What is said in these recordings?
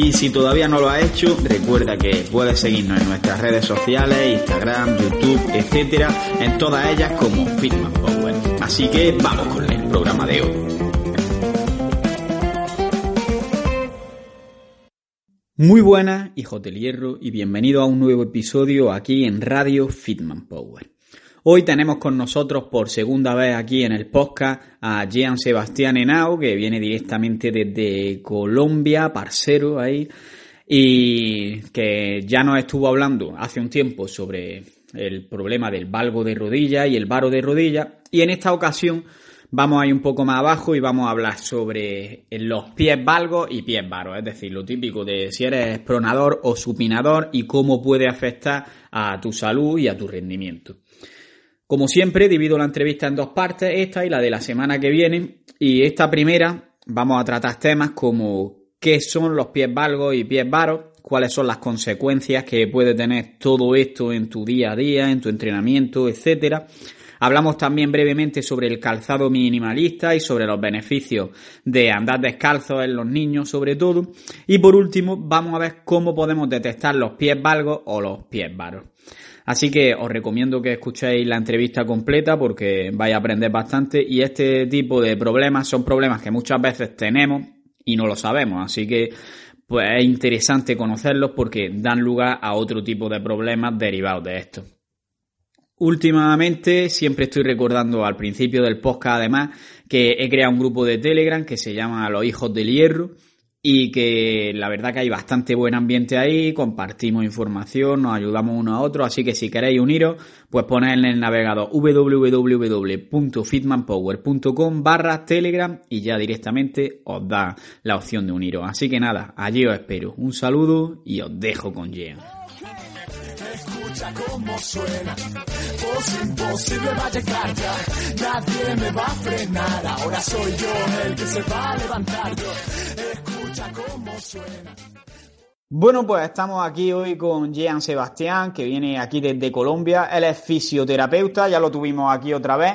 Y si todavía no lo has hecho, recuerda que puedes seguirnos en nuestras redes sociales, Instagram, YouTube, etcétera, en todas ellas como Fitman Power. Así que vamos con el programa de hoy. Muy buenas, hijos del hierro, y bienvenido a un nuevo episodio aquí en Radio Fitman Power. Hoy tenemos con nosotros por segunda vez aquí en el podcast a Jean Sebastián Henao, que viene directamente desde Colombia, parcero ahí, y que ya nos estuvo hablando hace un tiempo sobre el problema del valgo de rodilla y el varo de rodilla, y en esta ocasión vamos a ir un poco más abajo y vamos a hablar sobre los pies valgos y pies varos, es decir, lo típico de si eres pronador o supinador y cómo puede afectar a tu salud y a tu rendimiento. Como siempre, divido la entrevista en dos partes, esta y la de la semana que viene. Y esta primera vamos a tratar temas como qué son los pies valgos y pies varos, cuáles son las consecuencias que puede tener todo esto en tu día a día, en tu entrenamiento, etcétera. Hablamos también brevemente sobre el calzado minimalista y sobre los beneficios de andar descalzo en los niños sobre todo. Y por último, vamos a ver cómo podemos detectar los pies valgos o los pies varos. Así que os recomiendo que escuchéis la entrevista completa porque vais a aprender bastante y este tipo de problemas son problemas que muchas veces tenemos y no lo sabemos. Así que pues es interesante conocerlos porque dan lugar a otro tipo de problemas derivados de esto. Últimamente siempre estoy recordando al principio del podcast además que he creado un grupo de Telegram que se llama Los Hijos del Hierro y que la verdad que hay bastante buen ambiente ahí, compartimos información, nos ayudamos uno a otro, así que si queréis uniros, pues poned en el navegador www.fitmanpower.com barra telegram y ya directamente os da la opción de uniros. Así que nada, allí os espero. Un saludo y os dejo con Jean. Escucha cómo suena, voz imposible va a llegar ya, nadie me va a frenar, ahora soy yo el que se va a levantar. Escucha cómo suena. Bueno, pues estamos aquí hoy con Jean Sebastián, que viene aquí desde Colombia. Él es fisioterapeuta, ya lo tuvimos aquí otra vez.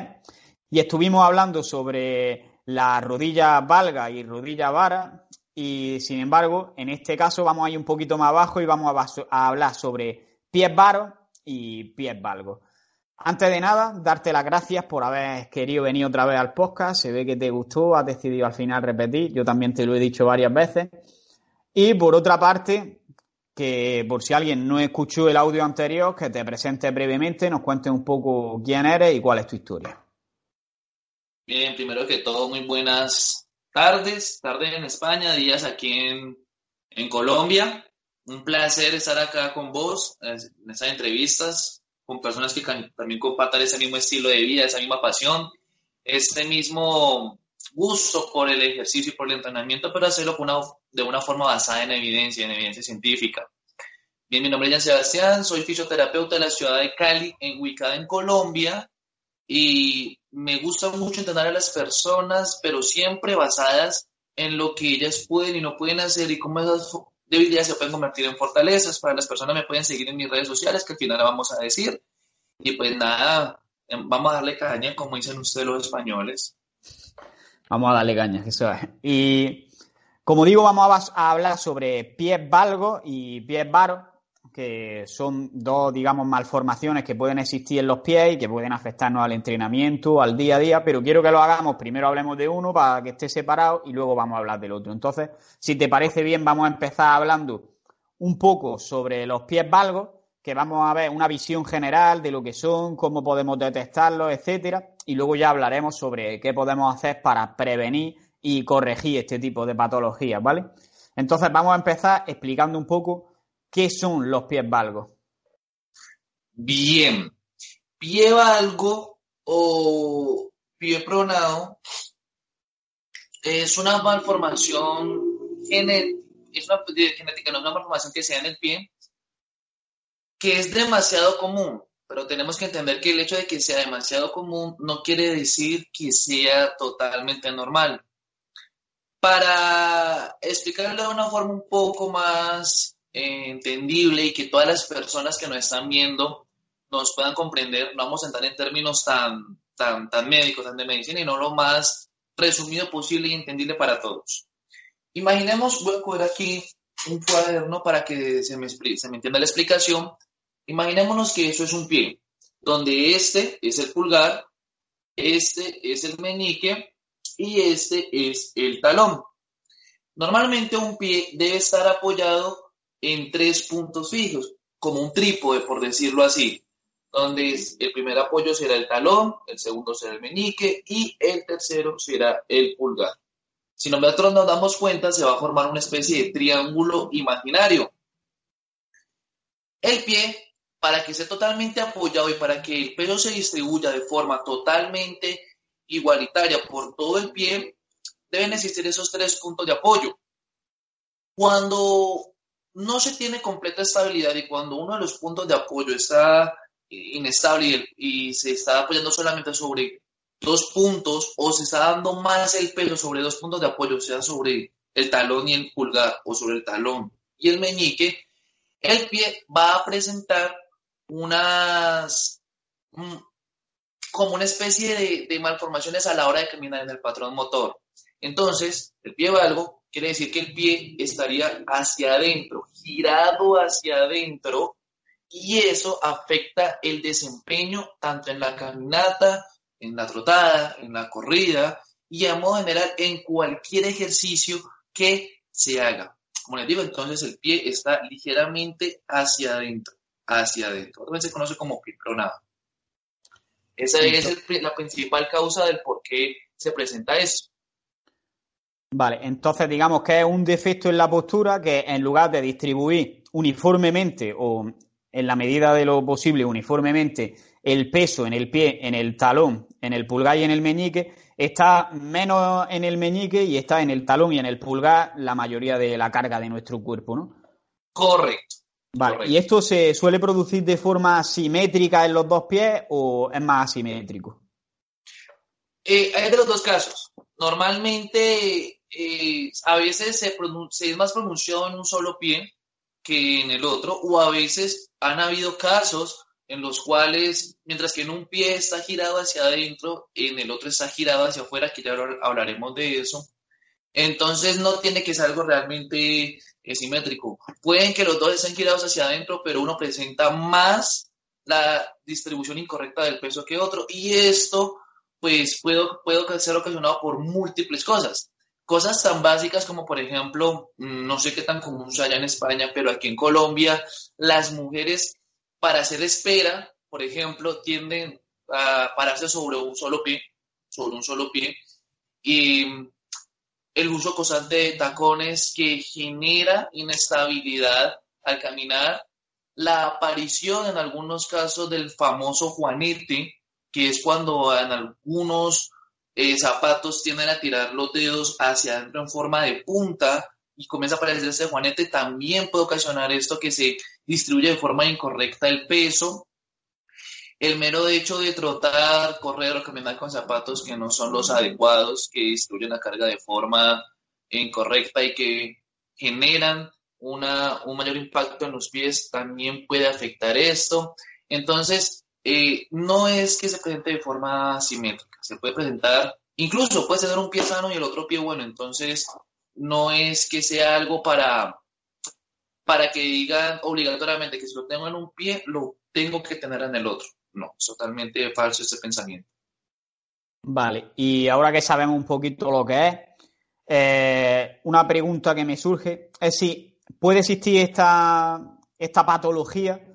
Y estuvimos hablando sobre la rodilla valga y rodilla vara. Y sin embargo, en este caso vamos a ir un poquito más abajo y vamos a hablar sobre pies varos y pies valgos. Antes de nada, darte las gracias por haber querido venir otra vez al podcast. Se ve que te gustó, has decidido al final repetir. Yo también te lo he dicho varias veces. Y por otra parte, que por si alguien no escuchó el audio anterior, que te presentes brevemente, nos cuentes un poco quién eres y cuál es tu historia. Bien, primero que todo, muy buenas tardes, tarde en España, días aquí en, en Colombia. Un placer estar acá con vos en estas entrevistas, con personas que también compartan ese mismo estilo de vida, esa misma pasión, este mismo gusto por el ejercicio y por el entrenamiento, pero hacerlo una- de una forma basada en evidencia, en evidencia científica. Bien, mi nombre es Jan Sebastián, soy fisioterapeuta de la ciudad de Cali, en ubicada en Colombia, y me gusta mucho entrenar a las personas, pero siempre basadas en lo que ellas pueden y no pueden hacer y cómo esas debilidades se pueden convertir en fortalezas. Para las personas me pueden seguir en mis redes sociales, que al final vamos a decir. Y pues nada, em, vamos a darle caña, como dicen ustedes los españoles. Vamos a darle caña, eso es. Y como digo, vamos a, hablar sobre pies valgos y pies varos, que son dos, digamos, malformaciones que pueden existir en los pies y que pueden afectarnos al entrenamiento, al día a día, pero quiero que lo hagamos, primero hablemos de uno para que esté separado y luego vamos a hablar del otro. Entonces, si te parece bien, vamos a empezar hablando un poco sobre los pies valgos, que vamos a ver una visión general de lo que son, cómo podemos detectarlos, etcétera, y luego ya hablaremos sobre qué podemos hacer para prevenir y corregir este tipo de patologías, ¿vale? Entonces vamos a empezar explicando un poco qué son los pies valgos. Bien, pie valgo o pie pronado es una malformación genética, no es una malformación que se da en el pie, que es demasiado común, pero tenemos que entender que el hecho de que sea demasiado común no quiere decir que sea totalmente normal. Para explicarlo de una forma un poco más eh, entendible y que todas las personas que nos están viendo nos puedan comprender, no vamos a entrar en términos tan, tan, tan médicos, tan de medicina, y no lo más resumido posible y entendible para todos. Imaginemos, voy a coger aquí un cuaderno para que se me, se me entienda la explicación. Imaginémonos que eso es un pie, donde este es el pulgar, este es el meñique y este es el talón. Normalmente un pie debe estar apoyado en tres puntos fijos, como un trípode, por decirlo así, donde el primer apoyo será el talón, el segundo será el meñique y el tercero será el pulgar. Si nosotros nos damos cuenta, se va a formar una especie de triángulo imaginario. El pie, para que esté totalmente apoyado y para que el peso se distribuya de forma totalmente igualitaria por todo el pie, deben existir esos tres puntos de apoyo. Cuando no se tiene completa estabilidad y cuando uno de los puntos de apoyo está inestable y, se está apoyando solamente sobre dos puntos o se está dando más el peso sobre dos puntos de apoyo, sea sobre el talón y el pulgar o sobre el talón y el meñique, el pie va a presentar unas mm, como una especie de, malformaciones a la hora de caminar en el patrón motor. Entonces, el pie valgo quiere decir que el pie estaría hacia adentro, girado hacia adentro, y eso afecta el desempeño tanto en la caminata, en la trotada, en la corrida y a modo general en cualquier ejercicio que se haga. Como les digo, entonces el pie está ligeramente hacia adentro, hacia adentro. También se conoce como pronado. Esa es la principal causa del por qué se presenta eso. Vale, entonces digamos que es un defecto en la postura que en lugar de distribuir uniformemente o en la medida de lo posible uniformemente el peso en el pie, en el talón, en el pulgar y en el meñique, está menos en el meñique y está en el talón y en el pulgar la mayoría de la carga de nuestro cuerpo, ¿no? Correcto. Vale, ¿y esto se suele producir de forma simétrica en los dos pies o es más asimétrico? Eh, hay de los dos casos. Normalmente, eh, a veces se, se es más pronunciado en un solo pie que en el otro, o a veces han habido casos en los cuales, mientras que en un pie está girado hacia adentro, en el otro está girado hacia afuera, que ya hablaremos de eso. Entonces no tiene que ser algo realmente eh, simétrico. Pueden que los dos estén girados hacia adentro, pero uno presenta más la distribución incorrecta del peso que otro. Y esto, pues, puede, puede ser ocasionado por múltiples cosas. Cosas tan básicas como, por ejemplo, mm, no sé qué tan común sea en España, pero aquí en Colombia, las mujeres para hacer espera, por ejemplo, tienden a pararse sobre un solo pie, sobre un solo pie, y el uso constante de tacones que genera inestabilidad al caminar, la aparición en algunos casos del famoso juanete, que es cuando en algunos eh, zapatos tienden a tirar los dedos hacia adentro en forma de punta y comienza a aparecer ese juanete, también puede ocasionar esto que se distribuye de forma incorrecta el peso. El mero hecho de trotar, correr o caminar con zapatos que no son los adecuados, que distribuyen la carga de forma incorrecta y que generan una, un mayor impacto en los pies, también puede afectar esto. Entonces, eh, no es que se presente de forma simétrica, se puede presentar, incluso puede tener un pie sano y el otro pie bueno, entonces no es que sea algo para, para que digan obligatoriamente que si lo tengo en un pie, lo tengo que tener en el otro. No, es totalmente falso ese pensamiento. Vale, y ahora que sabemos un poquito lo que es, eh, una pregunta que me surge es si puede existir esta, esta patología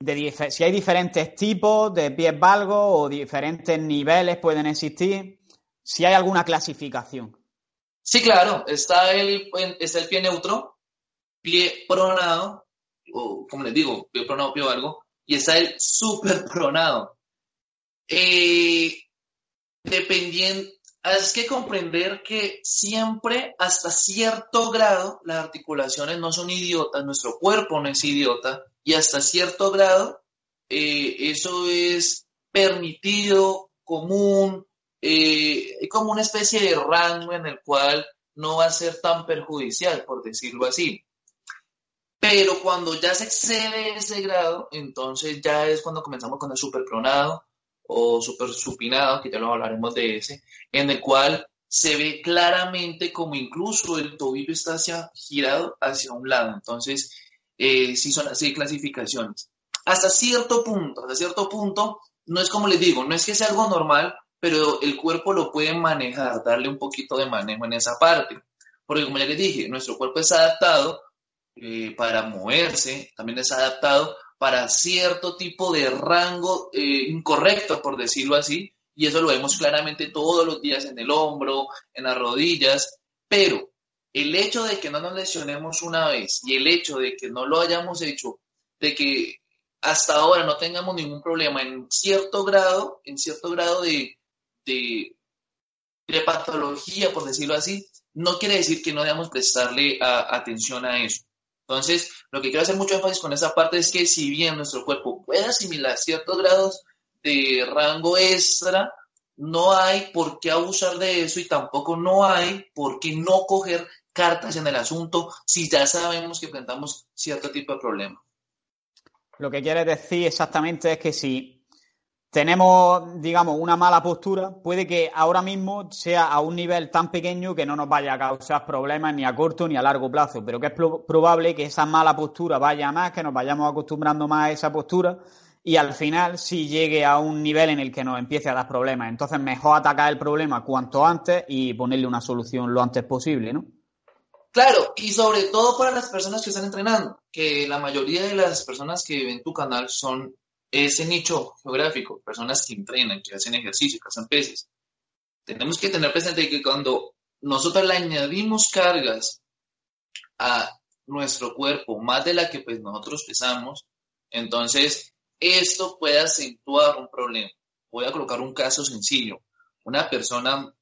si hay diferentes tipos de pies valgos o diferentes niveles pueden existir, si hay alguna clasificación. Sí, claro, está el, está el pie neutro, pie pronado, o como les digo, pie pronado, pie valgo, y está el super pronado. Eh, dependiendo, es que comprender que siempre, hasta cierto grado, las articulaciones no son idiotas, nuestro cuerpo no es idiota, y hasta cierto grado, eh, eso es permitido, común, eh, como una especie de rango en el cual no va a ser tan perjudicial, por decirlo así. Pero cuando ya se excede ese grado, entonces ya es cuando comenzamos con el superpronado o super supinado, que ya lo hablaremos de ese, en el cual se ve claramente como incluso el tobillo está hacia, girado hacia un lado. Entonces, eh, sí son así clasificaciones. Hasta cierto punto, hasta cierto punto, no es como les digo, no es que sea algo normal, pero el cuerpo lo puede manejar, darle un poquito de manejo en esa parte. Porque como ya les dije, nuestro cuerpo es adaptado eh, para moverse, también es adaptado para cierto tipo de rango eh, incorrecto, por decirlo así, y eso lo vemos claramente todos los días en el hombro, en las rodillas, pero el hecho de que no nos lesionemos una vez y el hecho de que no lo hayamos hecho, de que hasta ahora no tengamos ningún problema en cierto grado, en cierto grado de, de, patología, por decirlo así, no quiere decir que no debamos prestarle atención a eso. Entonces, lo que quiero hacer mucho énfasis con esa parte es que si bien nuestro cuerpo puede asimilar ciertos grados de rango extra, no hay por qué abusar de eso y tampoco no hay por qué no coger cartas en el asunto si ya sabemos que enfrentamos cierto tipo de problema. Lo que quiere decir exactamente es que si tenemos, digamos, una mala postura, puede que ahora mismo sea a un nivel tan pequeño que no nos vaya a causar problemas ni a corto ni a largo plazo, pero que es probable que esa mala postura vaya más, que nos vayamos acostumbrando más a esa postura y al final sí llegue a un nivel en el que nos empiece a dar problemas. Entonces, mejor atacar el problema cuanto antes y ponerle una solución lo antes posible, ¿no? Claro, y sobre todo para las personas que están entrenando, que la mayoría de las personas que ven tu canal son ese nicho geográfico, personas que entrenan, que hacen ejercicio, que hacen peces, tenemos que tener presente que cuando nosotros le añadimos cargas a nuestro cuerpo, más de la que pues nosotros pesamos, entonces esto puede acentuar un problema. Voy a colocar un caso sencillo. Una persona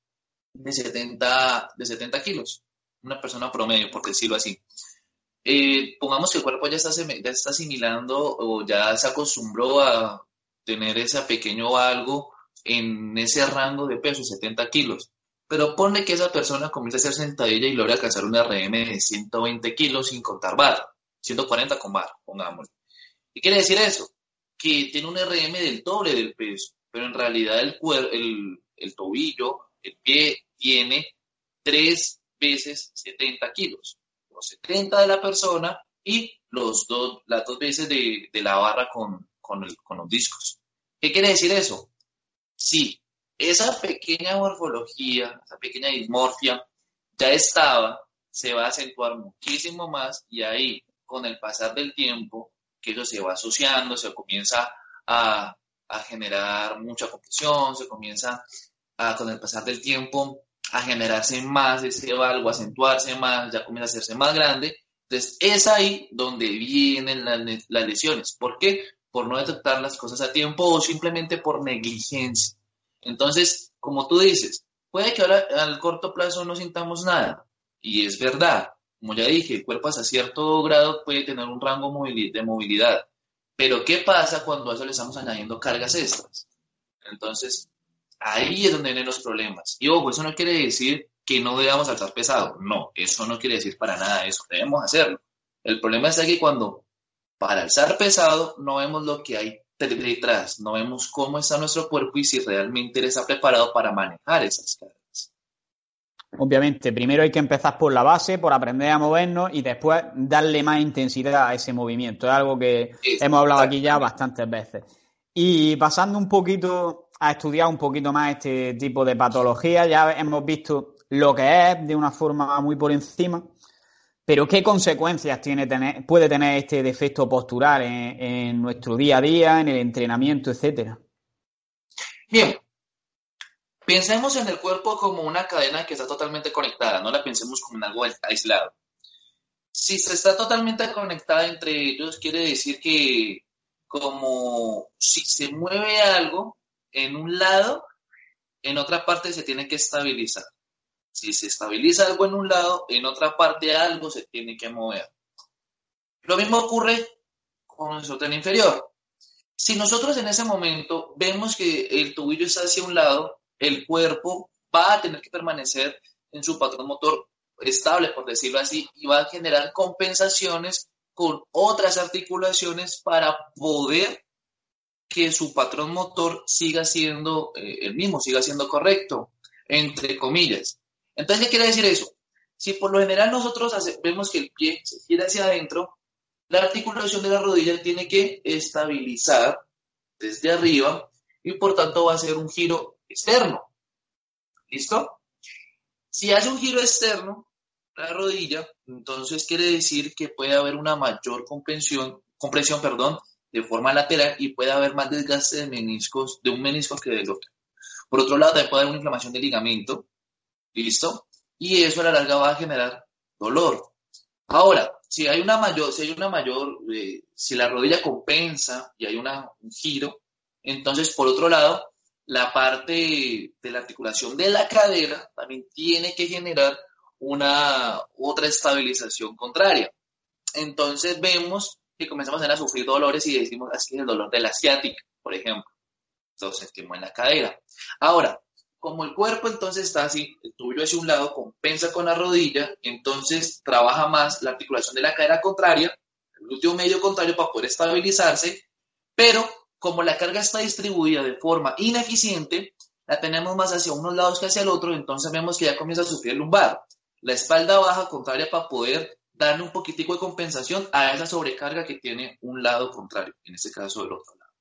de 70, de 70 kilos, una persona promedio, por decirlo así, eh, pongamos que el cuerpo ya está, ya está asimilando o ya se acostumbró a tener ese pequeño algo en ese rango de peso, 70 kilos. Pero pone que esa persona comienza a hacer sentadilla y logra alcanzar un RM de 120 kilos sin contar barra, 140 con barra, pongámoslo. ¿Qué quiere decir eso? Que tiene un RM del doble del peso, pero en realidad el, el, el tobillo, el pie, tiene tres veces 70 kilos los 70 de la persona y los dos, las dos veces de, la barra con, con, los discos. ¿Qué quiere decir eso? Si esa pequeña morfología, esa pequeña dismorfia ya estaba, se va a acentuar muchísimo más y ahí, con el pasar del tiempo, que eso se va asociando, se comienza a, a generar mucha confusión, se comienza a, con el pasar del tiempo a generarse más ese valgo, a acentuarse más, ya comienza a hacerse más grande. Entonces, es ahí donde vienen las, lesiones. ¿Por qué? Por no detectar las cosas a tiempo o simplemente por negligencia. Entonces, como tú dices, puede que ahora al corto plazo no sintamos nada. Y es verdad. Como ya dije, el cuerpo hasta cierto grado puede tener un rango de movilidad. Pero ¿qué pasa cuando a eso le estamos añadiendo cargas extras? Entonces, Ahí es donde vienen los problemas. Y ojo, eso no quiere decir que no debamos alzar pesado. No, eso no quiere decir para nada eso. Debemos hacerlo. El problema es que cuando para alzar pesado no vemos lo que hay detrás, no vemos cómo está nuestro cuerpo y si realmente él está preparado para manejar esas cargas. Obviamente, primero hay que empezar por la base, por aprender a movernos y después darle más intensidad a ese movimiento. Es algo que hemos hablado aquí ya bastantes veces. Y pasando un poquito ha estudiado un poquito más este tipo de patología. Ya hemos visto lo que es de una forma muy por encima. Pero ¿qué consecuencias tiene tener, puede tener este defecto postural en, en, nuestro día a día, en el entrenamiento, etcétera? Bien, pensemos en el cuerpo como una cadena que está totalmente conectada, no la pensemos como en algo aislado. Si se está totalmente conectada entre ellos, quiere decir que como si se mueve algo en un lado, en otra parte se tiene que estabilizar. Si se estabiliza algo en un lado, en otra parte algo se tiene que mover. Lo mismo ocurre con el sostén inferior. Si nosotros en ese momento vemos que el tobillo está hacia un lado, el cuerpo va a tener que permanecer en su patrón motor estable, por decirlo así, y va a generar compensaciones con otras articulaciones para poder que su patrón motor siga siendo eh, el mismo, siga siendo correcto, entre comillas. Entonces, ¿qué quiere decir eso? Si por lo general nosotros vemos que el pie se gira hacia adentro, la articulación de la rodilla tiene que estabilizar desde arriba y por tanto va a ser un giro externo. ¿Listo? Si hace un giro externo, la rodilla, entonces quiere decir que puede haber una mayor compresión, compresión perdón, de forma lateral y puede haber más desgaste de meniscos, de un menisco que del otro. Por otro lado, también puede haber una inflamación del ligamento, ¿listo? Y eso a la larga va a generar dolor. Ahora, si hay una mayor, si hay una mayor, eh, si la rodilla compensa y hay un giro, entonces por otro lado, la parte de la articulación de la cadera también tiene que generar una otra estabilización contraria. Entonces vemos que comenzamos a sufrir dolores y decimos, así el dolor de la ciática, por ejemplo. Entonces, sentimos en la cadera. Ahora, como el cuerpo entonces está así, el tuyo hacia un lado compensa con la rodilla, entonces trabaja más la articulación de la cadera contraria, el glúteo medio contrario para poder estabilizarse, pero como la carga está distribuida de forma ineficiente, la tenemos más hacia unos lados que hacia el otro, entonces vemos que ya comienza a sufrir el lumbar. La espalda baja contraria para poder darle un poquitico de compensación a esa sobrecarga que tiene un lado contrario, en este caso del otro lado,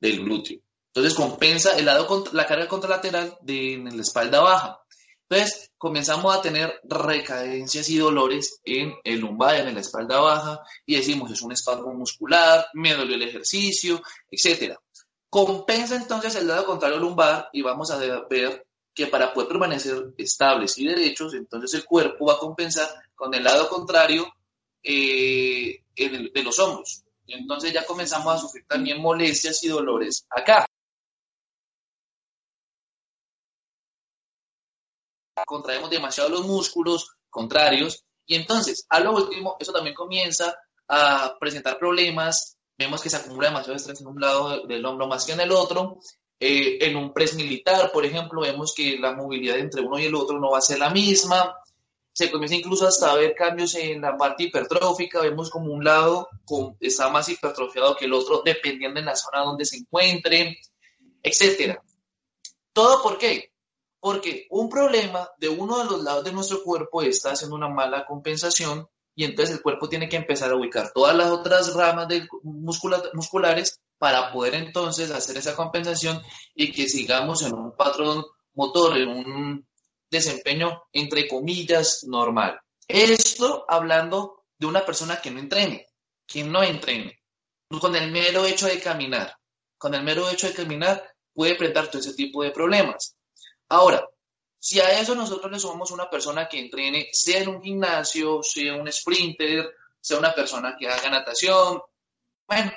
del glúteo. Entonces compensa el lado, la carga contralateral de la espalda baja. Entonces comenzamos a tener recadencias y dolores en el lumbar, en la espalda baja, y decimos es un espasmo muscular, me dolió el ejercicio, etc. Compensa entonces el lado contrario lumbar y vamos a ver que para poder permanecer estables y derechos, entonces el cuerpo va a compensar con el lado contrario eh, de los hombros. Entonces ya comenzamos a sufrir también molestias y dolores acá. contraemos demasiado los músculos contrarios y entonces a lo último eso también comienza a presentar problemas, vemos que se acumula demasiado estrés en un lado del hombro más que en el otro, eh, en un press militar, por ejemplo, vemos que la movilidad entre uno y el otro no va a ser la misma, se comienza incluso hasta a ver cambios en la parte hipertrófica, vemos como un lado está más hipertrofiado que el otro, dependiendo de la zona donde se encuentre, etcétera. ¿Todo por qué? Porque un problema de uno de los lados de nuestro cuerpo está haciendo una mala compensación y entonces el cuerpo tiene que empezar a ubicar todas las otras ramas de musculares para poder entonces hacer esa compensación y que sigamos en un patrón motor, en un desempeño entre comillas normal. Esto hablando de una persona que no entrene, que no entrene, con el mero hecho de caminar, con el mero hecho de caminar puede presentar todo ese tipo de problemas. Ahora, si a eso nosotros le sumamos una persona que entrene, sea en un gimnasio, sea un sprinter, sea una persona que haga natación, bueno,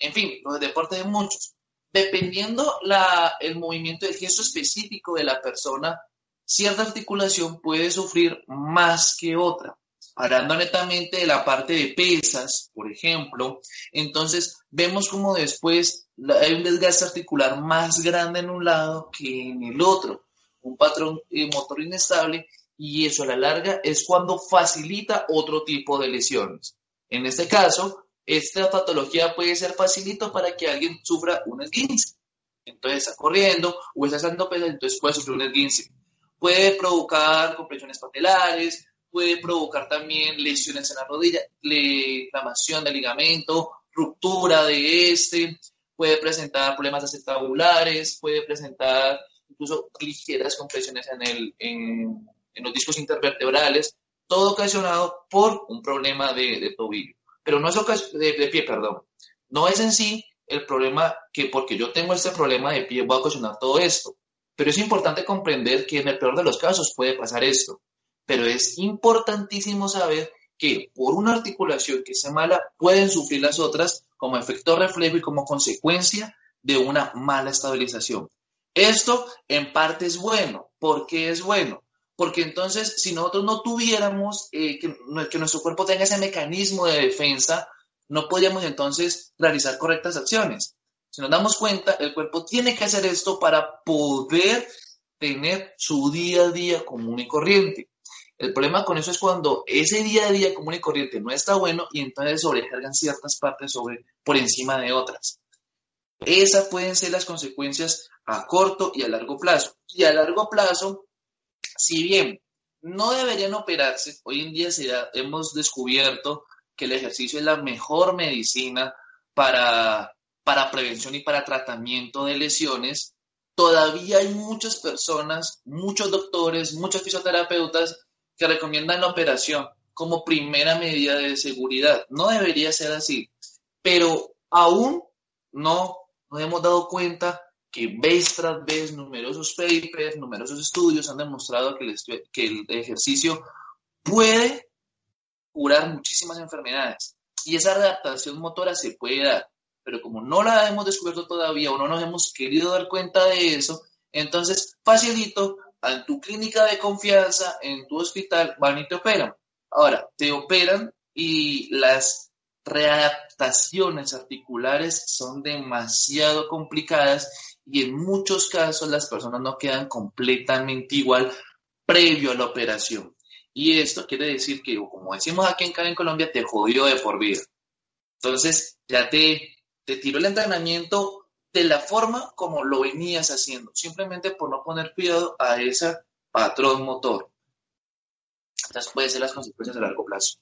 en fin, los deportes de muchos. Dependiendo la, el movimiento del gesto específico de la persona, cierta articulación puede sufrir más que otra. Hablando netamente de la parte de pesas, por ejemplo, entonces vemos como después hay un desgaste articular más grande en un lado que en el otro un patrón eh, motor inestable y eso a la larga es cuando facilita otro tipo de lesiones. En este caso, esta patología puede ser facilito para que alguien sufra un esguince. Entonces está corriendo o está haciendo pesas, entonces puede sufrir un esguince. Puede provocar compresiones patelares, puede provocar también lesiones en la rodilla, inflamación del ligamento, ruptura de este, puede presentar problemas acetabulares, puede presentar incluso ligeras compresiones en, el, en, los discos intervertebrales. todo ocasionado por un problema de, tobillo. Pero no es de, de pie, perdón. No es en sí el problema que porque yo tengo este problema de pie voy a ocasionar todo esto. Pero es importante comprender que en el peor de los casos puede pasar esto. Pero es importantísimo saber que por una articulación que sea mala pueden sufrir las otras como efecto reflejo y como consecuencia de una mala estabilización. Esto en parte es bueno. ¿Por qué es bueno? Porque entonces si nosotros no tuviéramos eh, que, nuestro cuerpo tenga ese mecanismo de defensa, no podríamos entonces realizar correctas acciones. Si nos damos cuenta, el cuerpo tiene que hacer esto para poder tener su día a día común y corriente. El problema con eso es cuando ese día a día común y corriente no está bueno y entonces sobrecargan ciertas partes sobre, por encima de otras. Esas pueden ser las consecuencias a corto y a largo plazo. Y a largo plazo, si bien no deberían operarse, hoy en día se hemos descubierto que el ejercicio es la mejor medicina para, para prevención y para tratamiento de lesiones, todavía hay muchas personas, muchos doctores, muchos fisioterapeutas que recomiendan la operación como primera medida de seguridad. No debería ser así, pero aún no nos hemos dado cuenta que vez tras vez numerosos papers, numerosos estudios han demostrado que el, que el ejercicio puede curar muchísimas enfermedades. Y esa adaptación motora se puede dar, pero como no la hemos descubierto todavía o no nos hemos querido dar cuenta de eso, entonces facilito en tu clínica de confianza, en tu hospital, van y te operan. Ahora, te operan y las readaptaciones articulares son demasiado complicadas y en muchos casos las personas no quedan completamente igual previo a la operación. Y esto quiere decir que, como decimos aquí en, en Colombia, te jodió de por vida. Entonces, ya te, te tiró el entrenamiento de la forma como lo venías haciendo, simplemente por no poner cuidado a ese patrón motor. Estas pueden ser las consecuencias a largo plazo.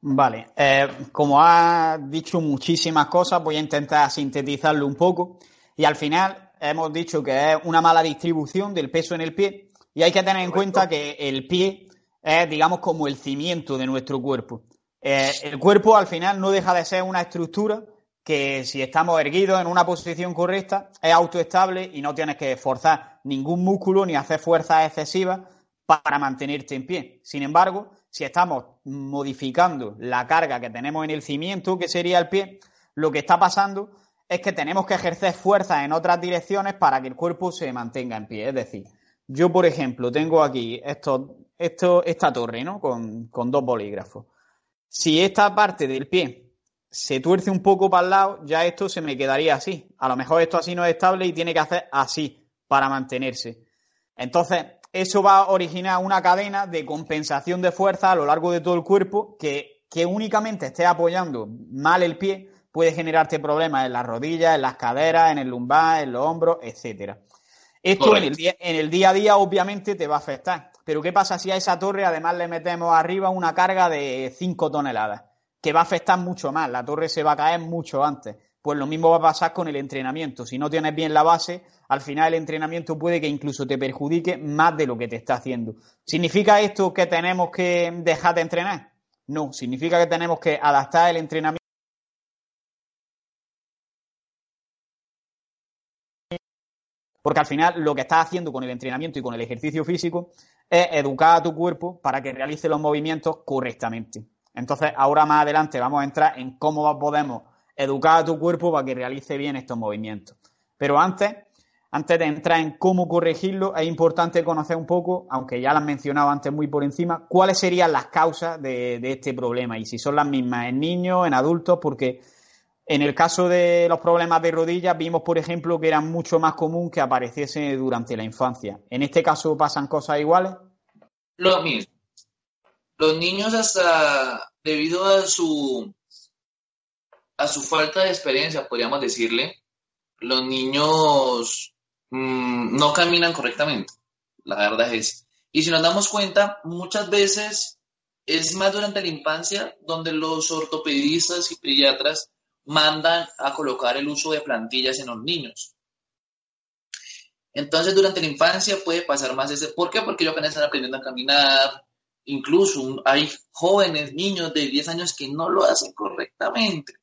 Vale, eh, como ha dicho muchísimas cosas, voy a intentar sintetizarlo un poco. Y al final hemos dicho que es una mala distribución del peso en el pie. Y hay que tener en cuenta que el pie es, digamos, como el cimiento de nuestro cuerpo. Eh, el cuerpo al final no deja de ser una estructura que si estamos erguidos en una posición correcta es autoestable y no tienes que forzar ningún músculo ni hacer fuerzas excesivas para mantenerte en pie. Sin embargo, si estamos modificando la carga que tenemos en el cimiento, que sería el pie, lo que está pasando es que tenemos que ejercer fuerzas en otras direcciones para que el cuerpo se mantenga en pie. Es decir, yo, por ejemplo, tengo aquí esto, esta torre, ¿no? Con, dos bolígrafos. Si esta parte del pie se tuerce un poco para el lado, ya esto se me quedaría así. A lo mejor esto así no es estable y tiene que hacer así para mantenerse. Entonces, eso va a originar una cadena de compensación de fuerza a lo largo de todo el cuerpo que únicamente esté apoyando mal el pie puede generarte problemas en las rodillas, en las caderas, en el lumbar, en los hombros, etcétera. Esto en el, día, en el día a día obviamente te va a afectar. Pero ¿qué pasa si a esa torre además le metemos arriba una carga de 5 toneladas? Que va a afectar mucho más, la torre se va a caer mucho antes. Pues lo mismo va a pasar con el entrenamiento. Si no tienes bien la base, al final el entrenamiento puede que incluso te perjudique más de lo que te está haciendo. ¿Significa esto que tenemos que dejar de entrenar? No, significa que tenemos que adaptar el entrenamiento Porque al final lo que estás haciendo con el entrenamiento y con el ejercicio físico es educar a tu cuerpo para que realice los movimientos correctamente. Entonces, ahora más adelante vamos a entrar en cómo podemos educar a tu cuerpo para que realice bien estos movimientos. Pero antes, antes de entrar en cómo corregirlo, es importante conocer un poco, aunque ya lo han mencionado antes muy por encima, cuáles serían las causas de, de este problema y si son las mismas en niños, en adultos, porque en el caso de los problemas de rodillas, vimos, por ejemplo, que era mucho más común que apareciese durante la infancia. ¿En este caso pasan cosas iguales? Lo mismo. Los niños hasta debido a su a su falta de experiencia, podríamos decirle, los niños mm, no caminan correctamente. La verdad es. Y si nos damos cuenta, muchas veces es más durante la infancia donde los ortopedistas y pediatras mandan a colocar el uso de plantillas en los niños. Entonces, durante la infancia puede pasar más ese. ¿Por qué? Porque ellos apenas están aprendiendo a caminar, incluso hay jóvenes, niños de 10 años que no lo hacen correctamente.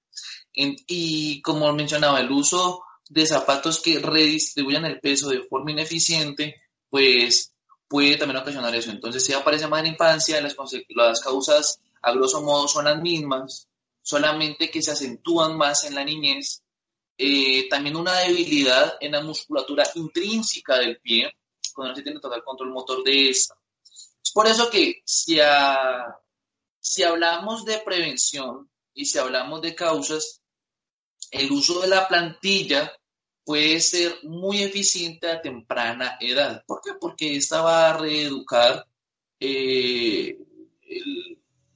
y como mencionaba, el uso de zapatos que redistribuyan el peso de forma ineficiente, pues puede también ocasionar eso. Entonces, si aparece más en infancia, las, las causas a grosso modo son las mismas, solamente que se acentúan más en la niñez. Eh, también una debilidad en la musculatura intrínseca del pie, cuando no se tiene total control motor de esta. Es por eso que si, si hablamos de prevención y si hablamos de causas, el uso de la plantilla puede ser muy eficiente a temprana edad. ¿Por qué? Porque esta va a reeducar eh,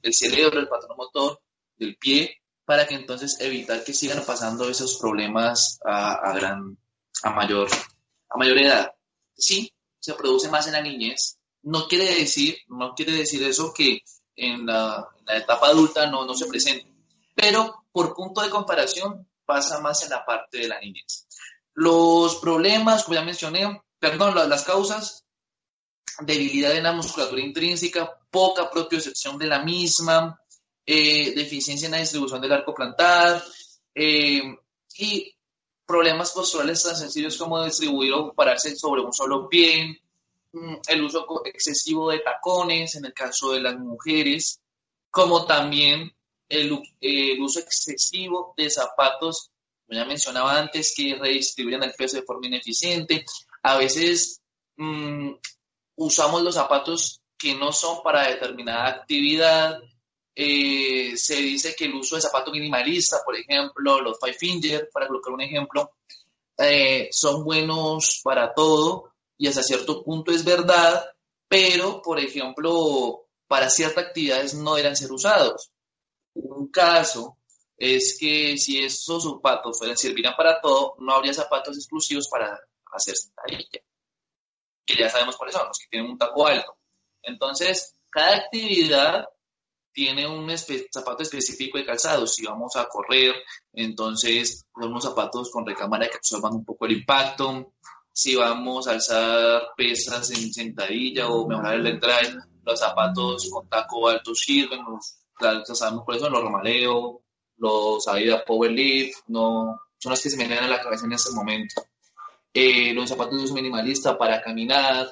el, cerebro, el patrón motor del pie, para que entonces evitar que sigan pasando esos problemas a, gran, a, mayor, a mayor edad. Sí, se produce más en la niñez. No quiere decir, no quiere decir eso que en la, etapa adulta no, no se presente, pero por punto de comparación pasa más en la parte de la niñez. Los problemas, como ya mencioné, perdón, las causas, debilidad en la musculatura intrínseca, poca propiocepción de la misma, eh, deficiencia en la distribución del arco plantar eh, y problemas posturales tan sencillos como distribuir o pararse sobre un solo pie, mm, el uso excesivo de tacones en el caso de las mujeres, como también el, uso excesivo de zapatos, ya mencionaba antes, que redistribuyen el peso de forma ineficiente. A veces mm, usamos los zapatos que no son para determinada actividad. Eh, se dice que el uso de zapato minimalista, por ejemplo, los five finger, para colocar un ejemplo, eh, son buenos para todo y hasta cierto punto es verdad, pero, por ejemplo, para ciertas actividades no deberán ser usados. Un caso es que si esos zapatos servirían para todo, no habría zapatos exclusivos para hacer sentadilla que ya sabemos cuáles son, los que tienen un taco alto. Entonces, cada actividad tiene un zapato específico de calzado. Si vamos a correr, entonces unos zapatos con recámara que absorban un poco el impacto. Si vamos a alzar pesas en sentadilla o mejorar el drive, los zapatos con taco alto sirven. Los, sabemos cuáles son, los Romaleo, los Adidas Powerlift, no, son los que se me vienen a la cabeza en este momento. Eh, los zapatos de uso minimalista para caminar,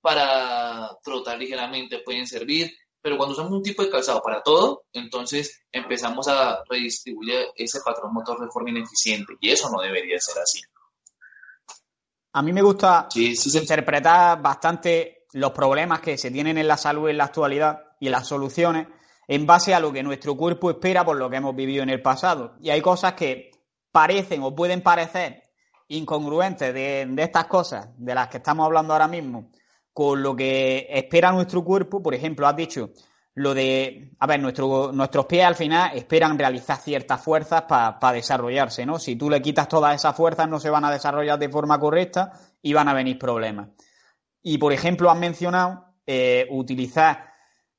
para trotar ligeramente pueden servir, pero cuando usamos un tipo de calzado para todo, entonces empezamos a redistribuir ese patrón motor de forma ineficiente y eso no debería ser así. A mí me gusta interpretar bastante los problemas que se tienen en la salud en la actualidad y las soluciones en base a lo que nuestro cuerpo espera por lo que hemos vivido en el pasado. Y hay cosas que parecen o pueden parecer incongruentes de, estas cosas de las que estamos hablando ahora mismo con lo que espera nuestro cuerpo, por ejemplo, has dicho lo de, a ver, nuestro, nuestros pies al final esperan realizar ciertas fuerzas para desarrollarse, ¿no? Si tú le quitas todas esas fuerzas no se van a desarrollar de forma correcta y van a venir problemas. Y, por ejemplo, has mencionado eh, utilizar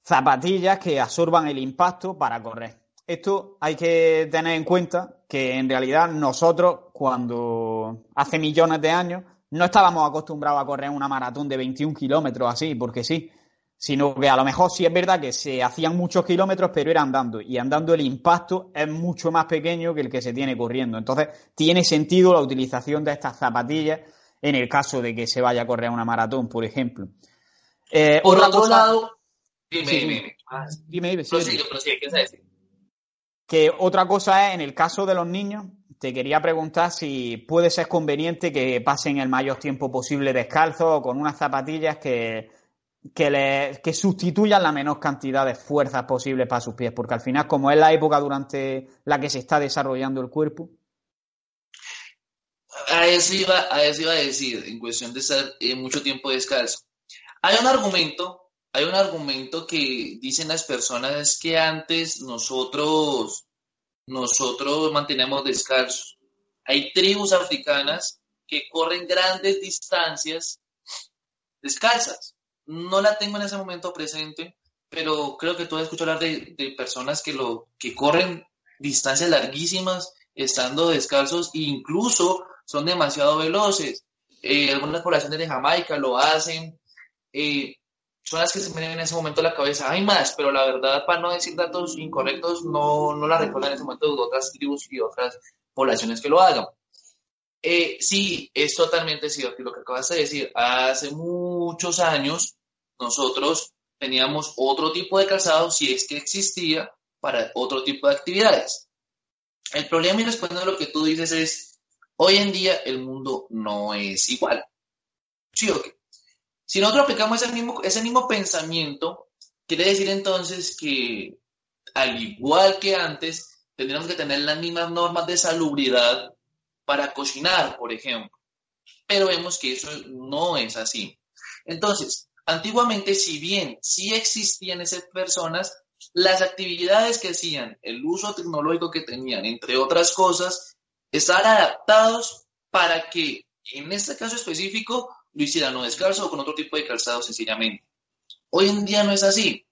zapatillas que absorban el impacto para correr. Esto hay que tener en cuenta que en realidad nosotros, cuando hace millones de años, no estábamos acostumbrados a correr una maratón de 21 kilómetros así, porque sí, sino que a lo mejor sí es verdad que se hacían muchos kilómetros, pero era andando, y andando el impacto es mucho más pequeño que el que se tiene corriendo. Entonces, tiene sentido la utilización de estas zapatillas en el caso de que se vaya a correr una maratón, por ejemplo. Eh, por otro lado, dime, dime, dime. dime, que otra cosa es, en el caso de los niños, te quería preguntar si puede ser conveniente que pasen el mayor tiempo posible descalzos o con unas zapatillas que, que, sustituyan la menor cantidad de fuerzas posibles para sus pies, porque al final, como es la época durante la que se está desarrollando el cuerpo. A eso iba a, eso a decir, en cuestión de estar eh, mucho tiempo descalzo. Hay un argumento hay un argumento que dicen las personas que antes nosotros, nosotros mantenemos descalzos. Hay tribus africanas que corren grandes distancias descalzas. No la tengo en ese momento presente, pero creo que tú has escuchado hablar de, personas que, lo, que corren distancias larguísimas estando descalzos e incluso son demasiado veloces. Eh, algunas poblaciones de Jamaica lo hacen. Eh, son las que se me vienen en ese momento a la cabeza. Hay más, pero la verdad, para no decir datos incorrectos, no, no la recuerdo en ese momento de otras tribus y otras poblaciones que lo hagan. Eh, sí, es totalmente cierto. Lo que acabas de decir, hace muchos años nosotros teníamos otro tipo de calzado, si es que existía, para otro tipo de actividades. El problema y respondiendo a lo que tú dices es, hoy en día el mundo no es igual. ¿Sí o qué? Si nosotros aplicamos ese mismo, ese mismo pensamiento, quiere decir entonces que al igual que antes, tendríamos que tener las mismas normas de salubridad para cocinar, por ejemplo. Pero vemos que eso no es así. Entonces, antiguamente, si bien sí existían esas personas, las actividades que hacían, el uso tecnológico que tenían, entre otras cosas, estaban adaptados para que, en este caso específico, lo hicieran no descalzo o con otro tipo de calzado sencillamente. Hoy en día no es así.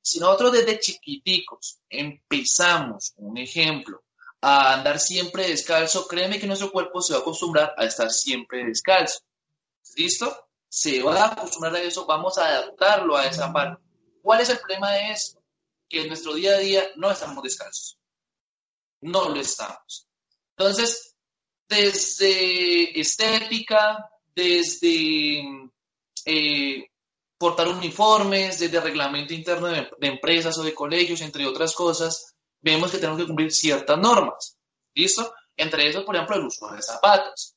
Si nosotros desde chiquiticos empezamos, un ejemplo, a andar siempre descalzo, créeme que nuestro cuerpo se va a acostumbrar a estar siempre descalzo. ¿Listo? Se va a acostumbrar a eso, vamos a adaptarlo a esa parte. ¿Cuál es el problema de esto? Que en nuestro día a día no estamos descalzos. No lo estamos. Entonces, desde estética, desde eh, portar uniformes, desde reglamento interno de, empresas o de colegios, entre otras cosas, vemos que tenemos que cumplir ciertas normas. ¿Listo? Entre eso, por ejemplo, el uso de zapatos.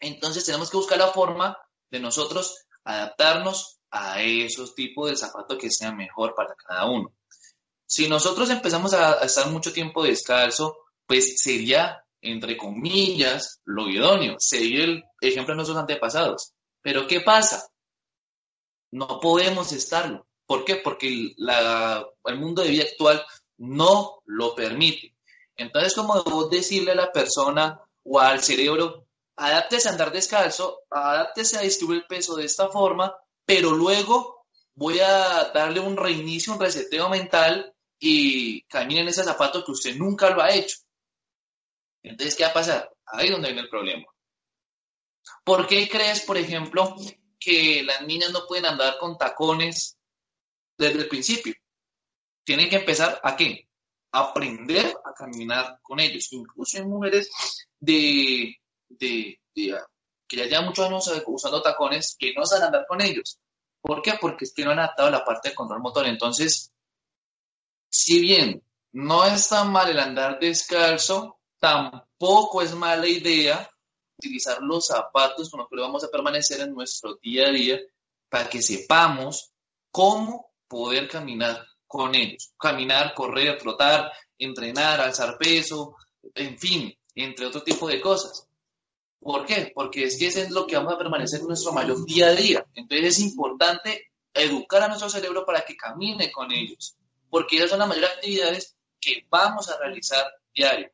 Entonces tenemos que buscar la forma de nosotros adaptarnos a esos tipos de zapatos que sean mejor para cada uno. Si nosotros empezamos a, estar mucho tiempo descalzo, pues sería, entre comillas, lo idóneo, sería el ejemplo de nuestros antepasados. Pero ¿qué pasa? No podemos estarlo. ¿Por qué? Porque el mundo de vida actual no lo permite. Entonces, como debo decirle a la persona o al cerebro, adáptese a andar descalzo, adáptese a distribuir el peso de esta forma, pero luego voy a darle un reinicio, un reseteo mental y camine en ese zapato que usted nunca lo ha hecho. Entonces, ¿qué va a pasar? Ahí es donde viene el problema. ¿Por qué crees, por ejemplo, que las niñas no pueden andar con tacones desde el principio? Tienen que empezar a qué? Aprender a caminar con ellos. Incluso en mujeres de, de, que ya llevan muchos años usando tacones que no saben andar con ellos. ¿Por qué? Porque es que no han adaptado la parte de control motor. Entonces, si bien no es tan mal el andar descalzo, tampoco es mala idea utilizar los zapatos con los que vamos a permanecer en nuestro día a día para que sepamos cómo poder caminar con ellos. Caminar, correr, trotar, entrenar, alzar peso, en fin, entre otro tipo de cosas. ¿Por qué? Porque es que eso es lo que vamos a permanecer en nuestro mayor día a día. Entonces es importante educar a nuestro cerebro para que camine con ellos, porque esas son las mayores actividades que vamos a realizar diario.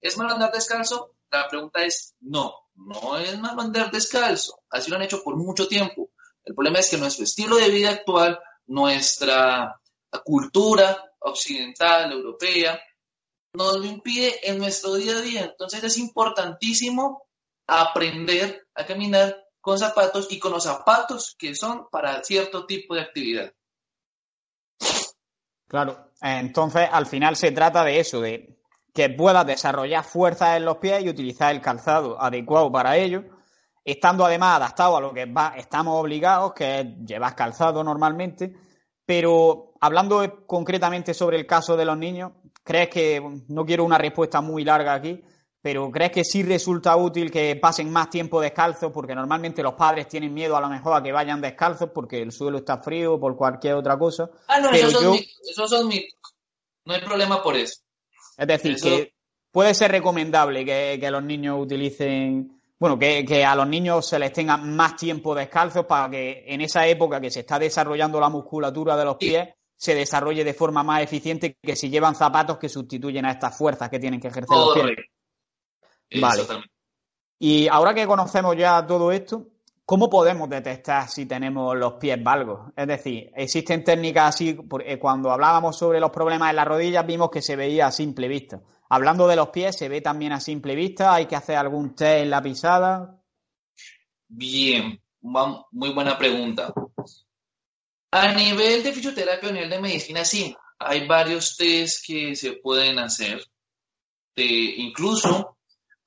¿Es malo andar descalzo? La pregunta es no, no es malo andar descalzo. Así lo han hecho por mucho tiempo. El problema es que nuestro estilo de vida actual, nuestra cultura occidental, europea, nos lo impide en nuestro día a día. Entonces es importantísimo aprender a caminar con zapatos y con los zapatos que son para cierto tipo de actividad. Claro, entonces al final se trata de eso, de que puedas desarrollar fuerza en los pies y utilizar el calzado adecuado para ello, estando además adaptado a lo que estamos obligados, que es llevar calzado normalmente, pero hablando concretamente sobre el caso de los niños, ¿crees que, no quiero una respuesta muy larga aquí, pero ¿crees que sí resulta útil que pasen más tiempo descalzos? Porque normalmente los padres tienen miedo a lo mejor a que vayan descalzos porque el suelo está frío o por cualquier otra cosa. Ah, no, esos, son mitos, No hay problema por eso. Es decir, que puede ser recomendable que, los niños utilicen, bueno, que, a los niños se les tenga más tiempo descalzos para que en esa época que se está desarrollando la musculatura de los pies se desarrolle de forma más eficiente que si llevan zapatos que sustituyen a estas fuerzas que tienen que ejercer los pies. Vale. Y ahora que conocemos ya todo esto, ¿cómo podemos detectar si tenemos los pies valgos? Es decir, existen técnicas así, eh, cuando hablábamos sobre los problemas en las rodillas vimos que se veía a simple vista. Hablando de los pies, ¿se ve también a simple vista? ¿Hay que hacer algún test en la pisada? Bien, muy buena pregunta. A nivel de fisioterapia, a nivel de medicina, sí, hay varios test que se pueden hacer. incluso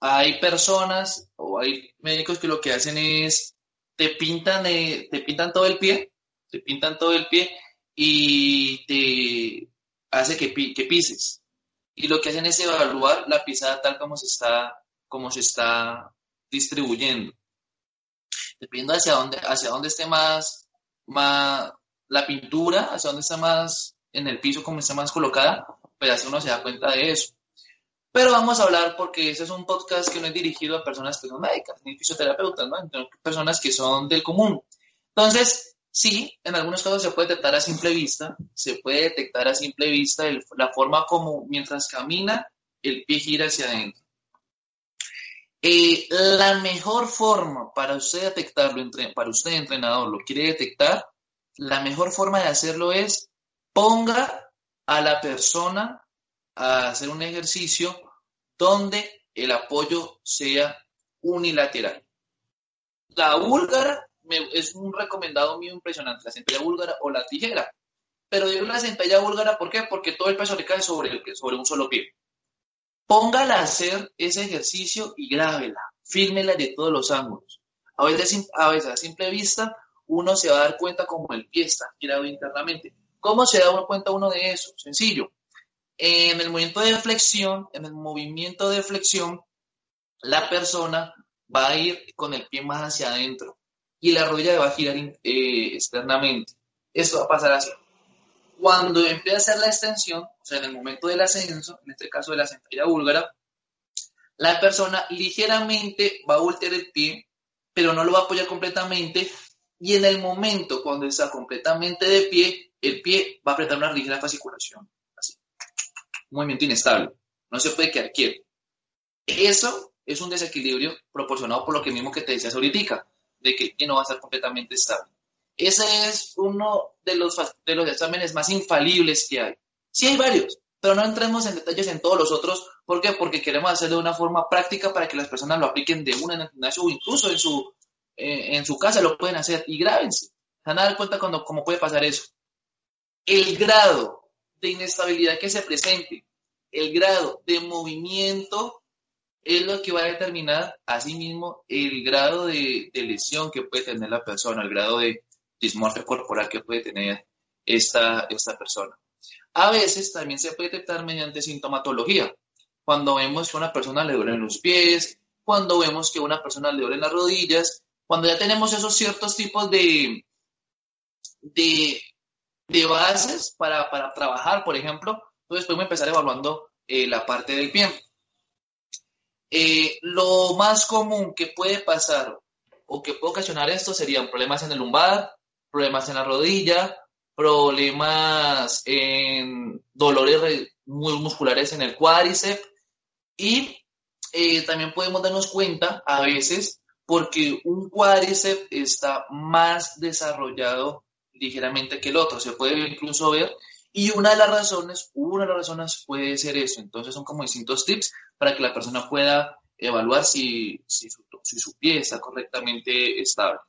hay personas o hay médicos que lo que hacen es te pintan, te pintan todo el pie, te pintan todo el pie y te hace que, que pises. Y lo que hacen es evaluar la pisada tal como se está, como se está distribuyendo. Dependiendo hacia dónde, hacia dónde esté más, más la pintura, hacia dónde está más en el piso, como está más colocada, pues así uno se da cuenta de eso. Pero vamos a hablar porque ese es un podcast que no es dirigido a personas que son médicas ni fisioterapeutas, ¿no? personas que son del común. Entonces, sí, en algunos casos se puede detectar a simple vista, se puede detectar a simple vista la forma como mientras camina el pie gira hacia adentro. Eh, la mejor forma para usted detectarlo, para usted entrenador lo quiere detectar, la mejor forma de hacerlo es ponga a la persona a hacer un ejercicio donde el apoyo sea unilateral. La búlgara es un recomendado mío impresionante, la centella búlgara o la tijera. Pero digo la centella búlgara, ¿por qué? Porque todo el peso le cae sobre, sobre un solo pie. Póngala a hacer ese ejercicio y grábela, fírmela de todos los ángulos. A veces, a veces a simple vista uno se va a dar cuenta cómo el pie está girado internamente. ¿Cómo se da uno cuenta uno de eso? Sencillo en el movimiento de flexión, en el movimiento de flexión, la persona va a ir con el pie más hacia adentro y la rodilla va a girar eh, externamente. Esto va a pasar así. Cuando empieza a hacer la extensión, o sea, en el momento del ascenso, en este caso de la sentadilla búlgara, la persona ligeramente va a voltear el pie, pero no lo va a apoyar completamente. Y en el momento cuando está completamente de pie, el pie va a apretar una ligera fasciculación movimiento inestable, no se puede quedar quieto. Eso es un desequilibrio proporcionado por lo que mismo que te decías ahorita, de que no va a estar completamente estable. Ese es uno de los, de los exámenes más infalibles que hay. Sí hay varios, pero no entremos en detalles en todos los otros. ¿Por qué? Porque queremos hacerlo de una forma práctica para que las personas lo apliquen de una en el gimnasio o incluso en su, eh, en su casa lo pueden hacer. Y grábense. Se van a dar cuenta cuando, cómo puede pasar eso. El grado de inestabilidad que se presente, el grado de movimiento es lo que va a determinar asimismo el grado de, lesión que puede tener la persona, el grado de dismorfia corporal que puede tener esta, esta persona. A veces también se puede detectar mediante sintomatología. Cuando vemos que una persona le duelen los pies, cuando vemos que una persona le duelen las rodillas, cuando ya tenemos esos ciertos tipos de, de de bases para, trabajar, por ejemplo. Entonces podemos empezar evaluando eh, la parte del pie. Eh, lo más común que puede pasar o que puede ocasionar esto serían problemas en el lumbar, problemas en la rodilla, problemas en dolores musculares en el cuádriceps y eh, también podemos darnos cuenta a veces porque un cuádriceps está más desarrollado ligeramente que el otro, se puede incluso ver. Y una de las razones, una de las razones puede ser eso. Entonces son como distintos tips para que la persona pueda evaluar si, si, su, si su pie está correctamente estable.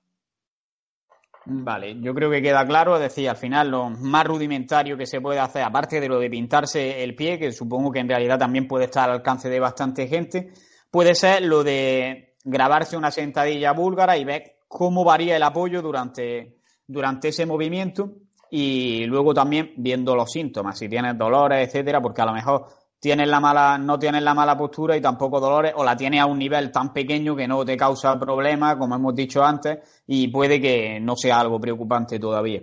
Vale, yo creo que queda claro, es decir, al final lo más rudimentario que se puede hacer, aparte de lo de pintarse el pie, que supongo que en realidad también puede estar al alcance de bastante gente, puede ser lo de grabarse una sentadilla búlgara y ver cómo varía el apoyo durante, durante ese movimiento y luego también viendo los síntomas, si tienes dolores, etcétera, porque a lo mejor tienes la mala, no tienes la mala postura y tampoco dolores, o la tienes a un nivel tan pequeño que no te causa problemas, como hemos dicho antes, y puede que no sea algo preocupante todavía.